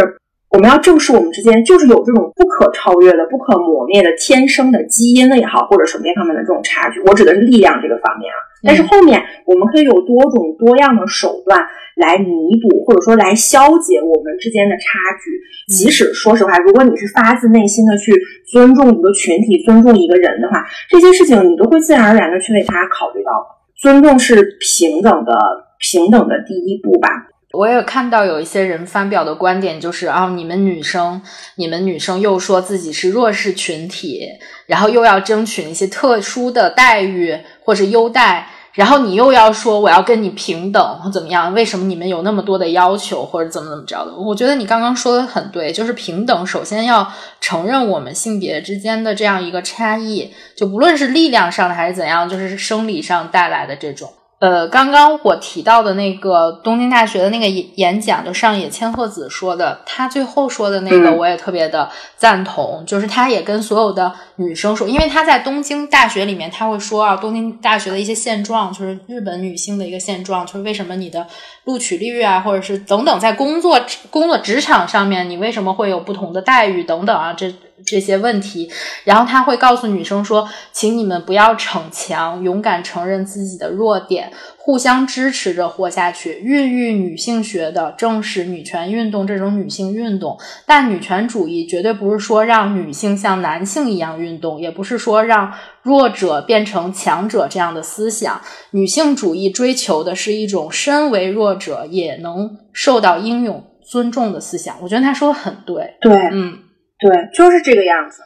我们要正视我们之间就是有这种不可超越的、不可磨灭的天生的基因的也好，或者什么方面的这种差距。我指的是力量这个方面啊。但是后面我们可以有多种多样的手段来弥补，或者说来消解我们之间的差距。即使说实话，如果你是发自内心的去尊重一个群体、尊重一个人的话，这些事情你都会自然而然的去为他考虑到。尊重是平等的，平等的第一步吧。我也看到有一些人发表的观点，就是啊，你们女生，你们女生又说自己是弱势群体，然后又要争取一些特殊的待遇或者优待，然后你又要说我要跟你平等或怎么样？为什么你们有那么多的要求或者怎么怎么着的？我觉得你刚刚说的很对，就是平等，首先要承认我们性别之间的这样一个差异，就不论是力量上的还是怎样，就是生理上带来的这种。呃，刚刚我提到的那个东京大学的那个演讲，就上野千鹤子说的，他最后说的那个，我也特别的赞同。就是他也跟所有的女生说，因为他在东京大学里面，他会说啊，东京大学的一些现状，就是日本女性的一个现状，就是为什么你的录取率啊，或者是等等，在工作工作职场上面，你为什么会有不同的待遇等等啊，这。这些问题，然后他会告诉女生说：“请你们不要逞强，勇敢承认自己的弱点，互相支持着活下去。孕育女性学的正是女权运动这种女性运动，但女权主义绝对不是说让女性像男性一样运动，也不是说让弱者变成强者这样的思想。女性主义追求的是一种身为弱者也能受到英勇尊重的思想。”我觉得他说的很对，对，嗯。对，就是这个样子，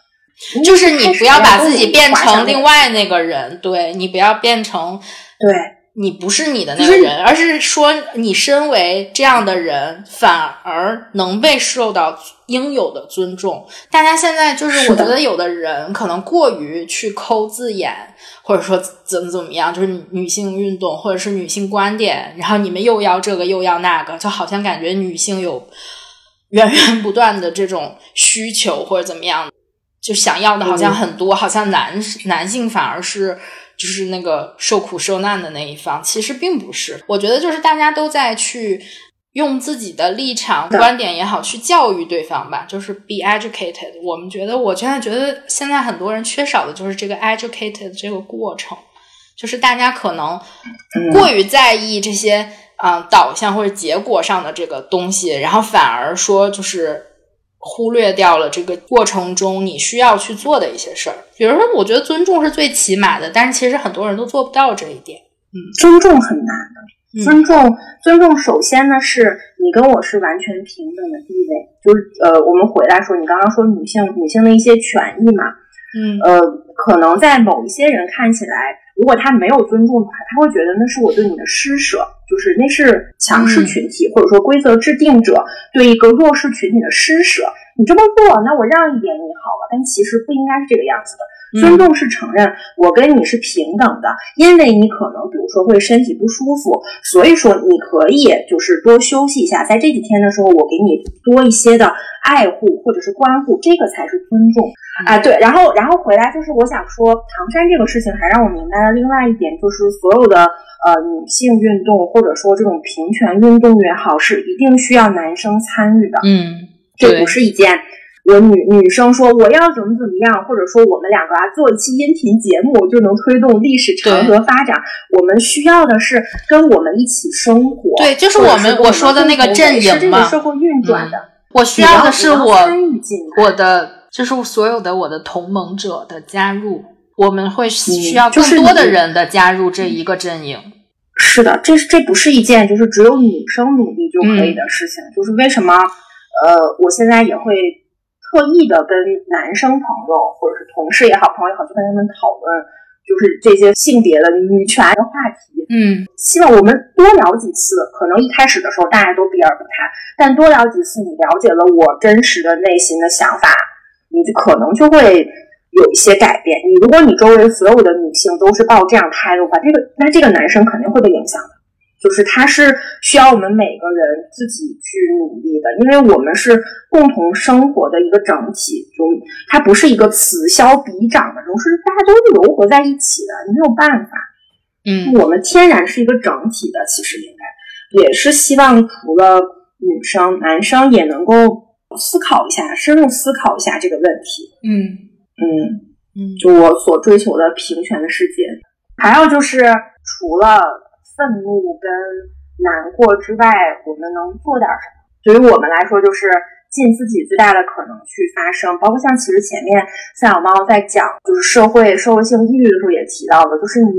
就是你不要把自己变成另外那个人，对你不要变成，对你不是你的那个人，而是说你身为这样的人，反而能被受到应有的尊重。大家现在就是，我觉得有的人可能过于去抠字眼，或者说怎么怎么样，就是女性运动或者是女性观点，然后你们又要这个又要那个，就好像感觉女性有。源源不断的这种需求或者怎么样，就想要的好像很多，好像男男性反而是就是那个受苦受难的那一方，其实并不是。我觉得就是大家都在去用自己的立场、观点也好，去教育对方吧，就是 be educated。我们觉得，我现在觉得现在很多人缺少的就是这个 educated 这个过程，就是大家可能过于在意这些。啊，导向或者结果上的这个东西，然后反而说就是忽略掉了这个过程中你需要去做的一些事儿。比如说，我觉得尊重是最起码的，但是其实很多人都做不到这一点。嗯，尊重很难的。尊重，尊重，首先呢，是你跟我是完全平等的地位。就是呃，我们回来说，你刚刚说女性女性的一些权益嘛，嗯，呃，可能在某一些人看起来。如果他没有尊重的话，他会觉得那是我对你的施舍，就是那是强势群体或者说规则制定者对一个弱势群体的施舍。你这么做，那我让一点你好了，但其实不应该是这个样子的。尊重是承认我跟你是平等的，因为你可能比如说会身体不舒服，所以说你可以就是多休息一下，在这几天的时候，我给你多一些的爱护或者是关护，这个才是尊重啊。对，然后然后回来就是我想说，唐山这个事情还让我明白了另外一点，就是所有的呃女性运动或者说这种平权运动也好，是一定需要男生参与的。嗯，这不是一件。我女女生说我要怎么怎么样，或者说我们两个啊做一期音频节目就能推动历史长河发展。我们需要的是跟我们一起生活，对，就是我们我说的那个阵营嘛，社会运转的。我需要的是我我的就是所有的我的同盟者的加入，我们会需要更多的人的加入这一个阵营。是的，这是这不是一件就是只有女生努力就可以的事情。就是为什么呃，我现在也会。特意的跟男生朋友或者是同事也好，朋友也好，就跟他们讨论，就是这些性别的女权的话题。嗯，希望我们多聊几次。可能一开始的时候大家都避而不谈，但多聊几次，你了解了我真实的内心的想法，你就可能就会有一些改变。你如果你周围所有的女性都是抱这样态度的话，这个那这个男生肯定会被影响的。就是他是需要我们每个人自己去努力的，因为我们是共同生活的一个整体，就它不是一个此消彼长的，种，是大家都是糅合在一起的，没有办法。嗯，我们天然是一个整体的，其实应该也是希望除了女生，男生也能够思考一下，深入思考一下这个问题。嗯。嗯。嗯，就我所追求的平权的世界，还有就是除了。愤怒跟难过之外，我们能做点什么？对于我们来说，就是尽自己最大的可能去发声。包括像其实前面三小猫在讲就是社会社会性抑郁的时候也提到了，就是你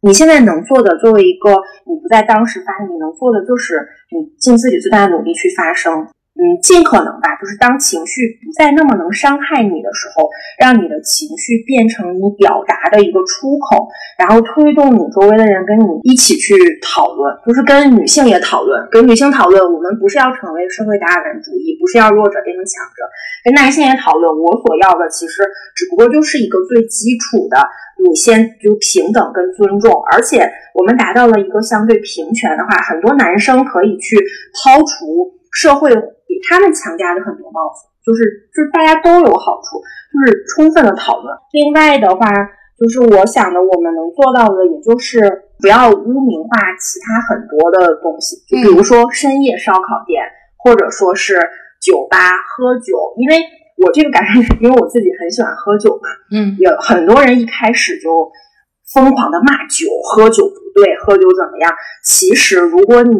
你现在能做的，作为一个你不在当时发生，你能做的就是你尽自己最大的努力去发声。嗯，尽可能吧，就是当情绪不再那么能伤害你的时候，让你的情绪变成你表达的一个出口，然后推动你周围的人跟你一起去讨论，就是跟女性也讨论，跟女性讨论，我们不是要成为社会达尔文主义，不是要弱者变成强者，跟男性也讨论，我所要的其实只不过就是一个最基础的，你先就平等跟尊重，而且我们达到了一个相对平权的话，很多男生可以去抛除社会。比他们强加的很多帽子，就是就是大家都有好处，就是充分的讨论。另外的话，就是我想的，我们能做到的，也就是不要污名化其他很多的东西，就比如说深夜烧烤店，或者说是酒吧喝酒。因为我这个感受是因为我自己很喜欢喝酒嘛，嗯，有很多人一开始就疯狂的骂酒，喝酒不对，喝酒怎么样？其实如果你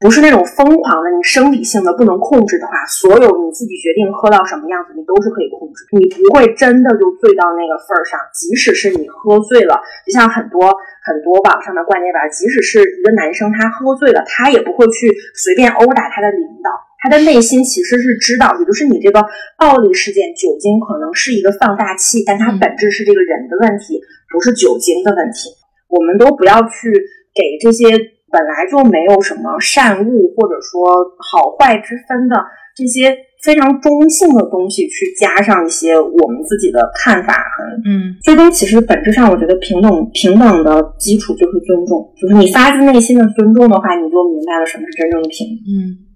不是那种疯狂的，你生理性的不能控制的话，所有你自己决定喝到什么样子，你都是可以控制。你不会真的就醉到那个份儿上。即使是你喝醉了，就像很多很多网上的观点吧，即使是一个男生他喝醉了，他也不会去随便殴打他的领导。他的内心其实是知道，也就是你这个暴力事件，酒精可能是一个放大器，但它本质是这个人的问题，不是酒精的问题。我们都不要去给这些。本来就没有什么善恶或者说好坏之分的这些非常中性的东西，去加上一些我们自己的看法和嗯，最终其实本质上，我觉得平等平等的基础就是尊重，就是你发自内心的尊重的话，你就明白了什么是真正的平等。嗯。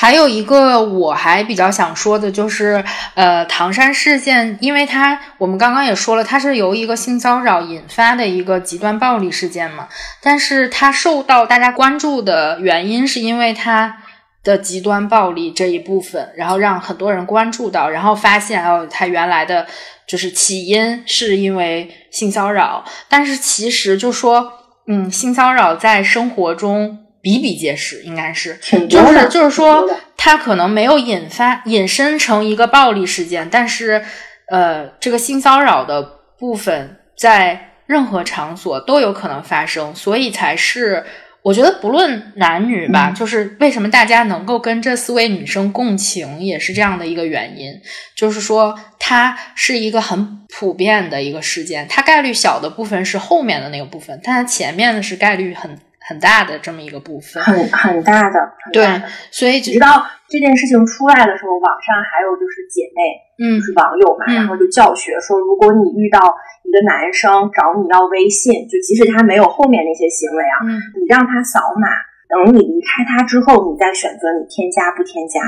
还有一个我还比较想说的，就是呃，唐山事件，因为它我们刚刚也说了，它是由一个性骚扰引发的一个极端暴力事件嘛。但是它受到大家关注的原因，是因为它的极端暴力这一部分，然后让很多人关注到，然后发现哦，它原来的就是起因是因为性骚扰。但是其实就说，嗯，性骚扰在生活中。比比皆是，应该是，就是就是说，它可能没有引发引申成一个暴力事件，但是，呃，这个性骚扰的部分在任何场所都有可能发生，所以才是我觉得不论男女吧，就是为什么大家能够跟这四位女生共情，也是这样的一个原因，就是说它是一个很普遍的一个事件，它概率小的部分是后面的那个部分，但它前面的是概率很。很大的这么一个部分，很很大的。对，所以直到这件事情出来的时候，网上还有就是姐妹，嗯，就是网友嘛，然后就教学说，如果你遇到一个男生找你要微信，就即使他没有后面那些行为啊，嗯，你让他扫码，等你离开他之后，你再选择你添加不添加。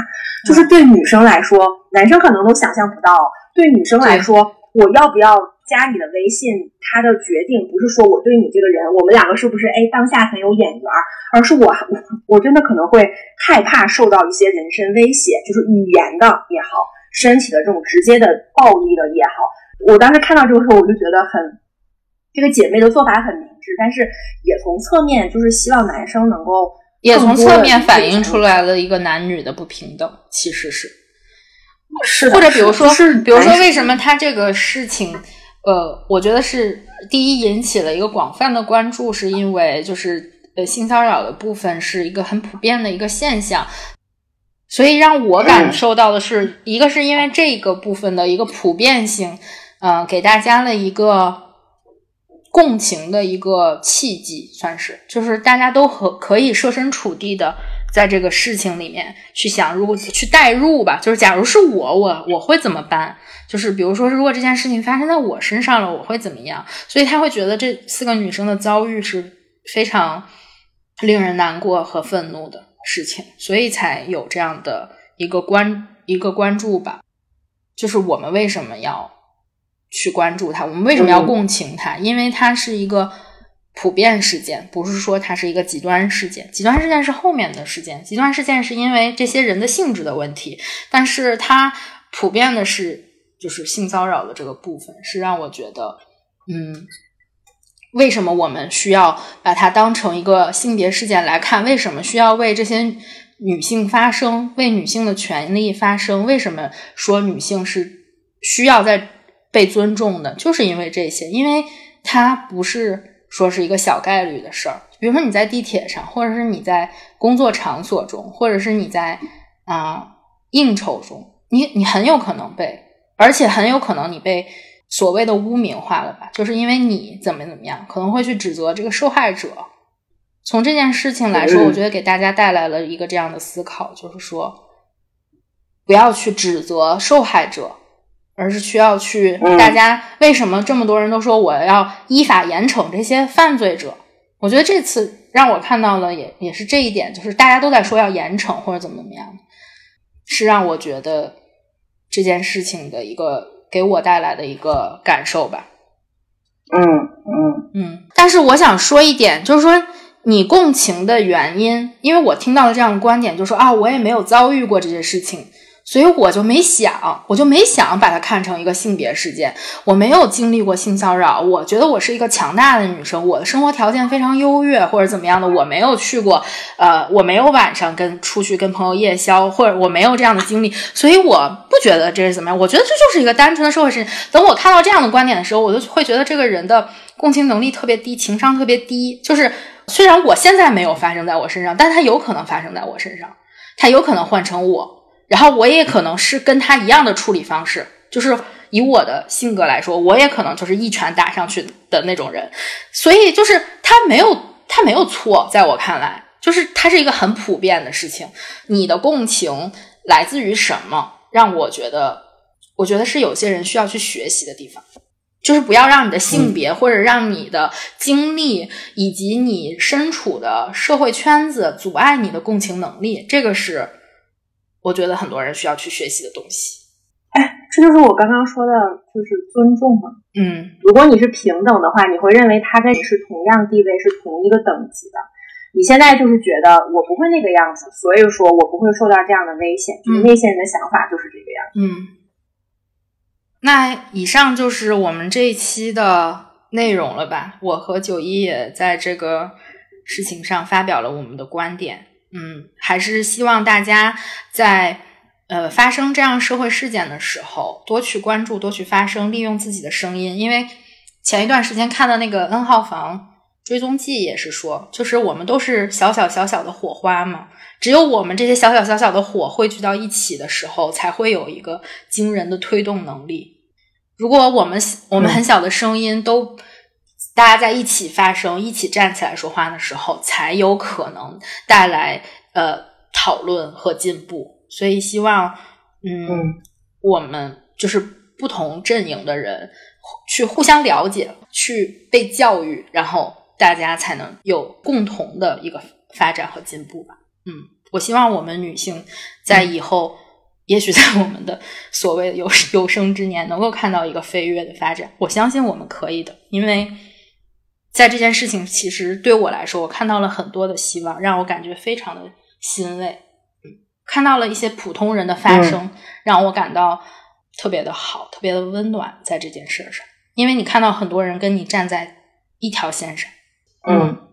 就是对女生来说，男生可能都想象不到，对女生来说，我要不要？加你的微信，他的决定不是说我对你这个人，我们两个是不是哎当下很有眼缘，而是我我真的可能会害怕受到一些人身威胁，就是语言的也好，身体的这种直接的暴力的也好。我当时看到这个时候，我就觉得很，这个姐妹的做法很明智，但是也从侧面就是希望男生能够，也从侧面反映出来了一个男女的不平等，其实是是，或者比如说，是比如说为什么他这个事情。呃，我觉得是第一引起了一个广泛的关注，是因为就是呃性骚扰的部分是一个很普遍的一个现象，所以让我感受到的是一个是因为这个部分的一个普遍性，呃，给大家了一个共情的一个契机，算是。就是大家都和可以设身处地的在这个事情里面去想，如果去代入吧，就是假如是我，我我会怎么办？就是比如说，如果这件事情发生在我身上了，我会怎么样？所以他会觉得这四个女生的遭遇是非常令人难过和愤怒的事情，所以才有这样的一个关一个关注吧。就是我们为什么要去关注它？我们为什么要共情它？因为它是一个普遍事件，不是说它是一个极端事件。极端事件是后面的事件，极端事件是因为这些人的性质的问题，但是它普遍的是。就是性骚扰的这个部分，是让我觉得，嗯，为什么我们需要把它当成一个性别事件来看？为什么需要为这些女性发声，为女性的权利发声？为什么说女性是需要在被尊重的？就是因为这些，因为它不是说是一个小概率的事儿。比如说你在地铁上，或者是你在工作场所中，或者是你在啊应酬中，你你很有可能被。而且很有可能你被所谓的污名化了吧？就是因为你怎么怎么样，可能会去指责这个受害者。从这件事情来说，我觉得给大家带来了一个这样的思考，就是说，不要去指责受害者，而是需要去大家为什么这么多人都说我要依法严惩这些犯罪者？我觉得这次让我看到了也也是这一点，就是大家都在说要严惩或者怎么怎么样，是让我觉得。这件事情的一个给我带来的一个感受吧，嗯嗯嗯。但是我想说一点，就是说你共情的原因，因为我听到了这样的观点，就说啊，我也没有遭遇过这些事情。所以我就没想，我就没想把它看成一个性别事件。我没有经历过性骚扰，我觉得我是一个强大的女生，我的生活条件非常优越，或者怎么样的。我没有去过，呃，我没有晚上跟出去跟朋友夜宵，或者我没有这样的经历，所以我不觉得这是怎么样。我觉得这就是一个单纯的社会事件。等我看到这样的观点的时候，我就会觉得这个人的共情能力特别低，情商特别低。就是虽然我现在没有发生在我身上，但它有可能发生在我身上，它有可能换成我。然后我也可能是跟他一样的处理方式，就是以我的性格来说，我也可能就是一拳打上去的那种人，所以就是他没有他没有错，在我看来，就是他是一个很普遍的事情。你的共情来自于什么？让我觉得，我觉得是有些人需要去学习的地方，就是不要让你的性别或者让你的经历以及你身处的社会圈子阻碍你的共情能力，这个是。我觉得很多人需要去学习的东西，哎，这就是我刚刚说的，就是尊重嘛。嗯，如果你是平等的话，你会认为他跟你是同样地位，是同一个等级的。你现在就是觉得我不会那个样子，所以说我不会受到这样的危险。那些人的想法就是这个样。嗯，那以上就是我们这一期的内容了吧？我和九一也在这个事情上发表了我们的观点。嗯，还是希望大家在呃发生这样社会事件的时候，多去关注，多去发声，利用自己的声音。因为前一段时间看的那个 N 号房追踪记也是说，就是我们都是小小小小的火花嘛，只有我们这些小小小小的火汇聚到一起的时候，才会有一个惊人的推动能力。如果我们我们很小的声音都大家在一起发声、一起站起来说话的时候，才有可能带来呃讨论和进步。所以希望，嗯，我们就是不同阵营的人去互相了解，去被教育，然后大家才能有共同的一个发展和进步吧。嗯，我希望我们女性在以后。也许在我们的所谓有有生之年，能够看到一个飞跃的发展，我相信我们可以的。因为在这件事情，其实对我来说，我看到了很多的希望，让我感觉非常的欣慰。看到了一些普通人的发声，让我感到特别的好，特别的温暖。在这件事上，因为你看到很多人跟你站在一条线上，嗯。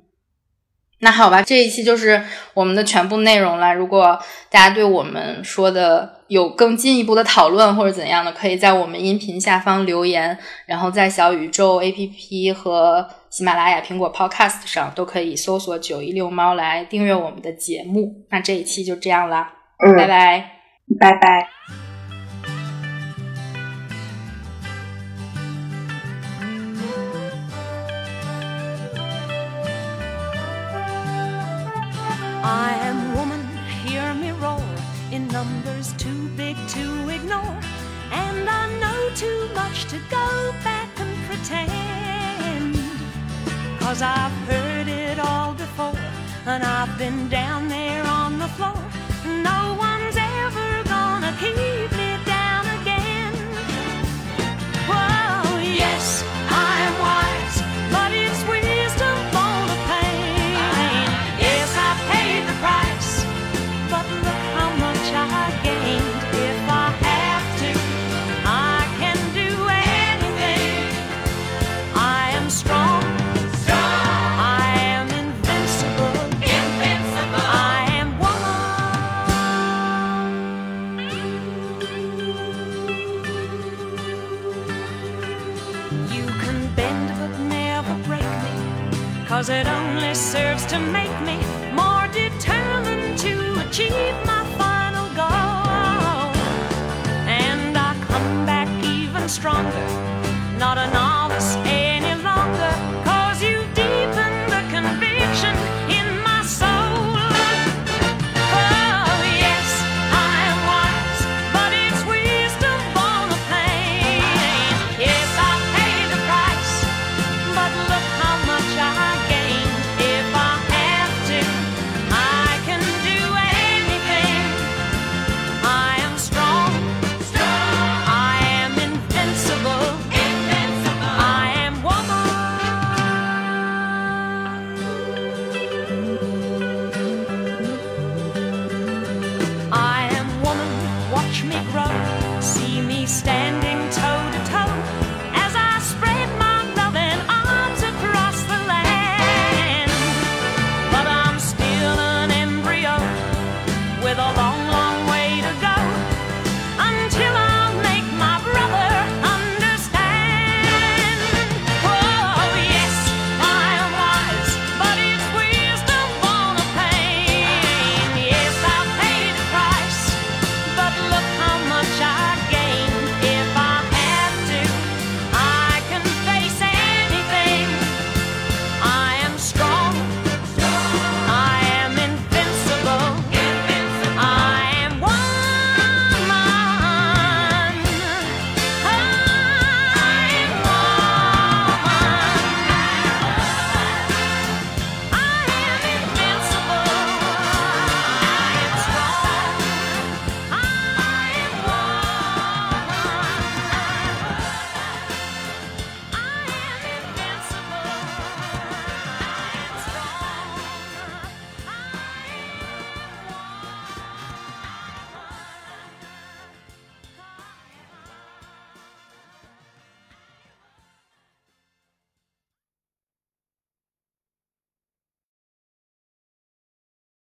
那好吧，这一期就是我们的全部内容了。如果大家对我们说的有更进一步的讨论或者怎样的，可以在我们音频下方留言，然后在小宇宙 APP 和喜马拉雅、苹果 Podcast 上都可以搜索“九一六猫”来订阅我们的节目。那这一期就这样啦，拜拜，拜拜。And I've been down there on the floor. No one's ever gonna keep to make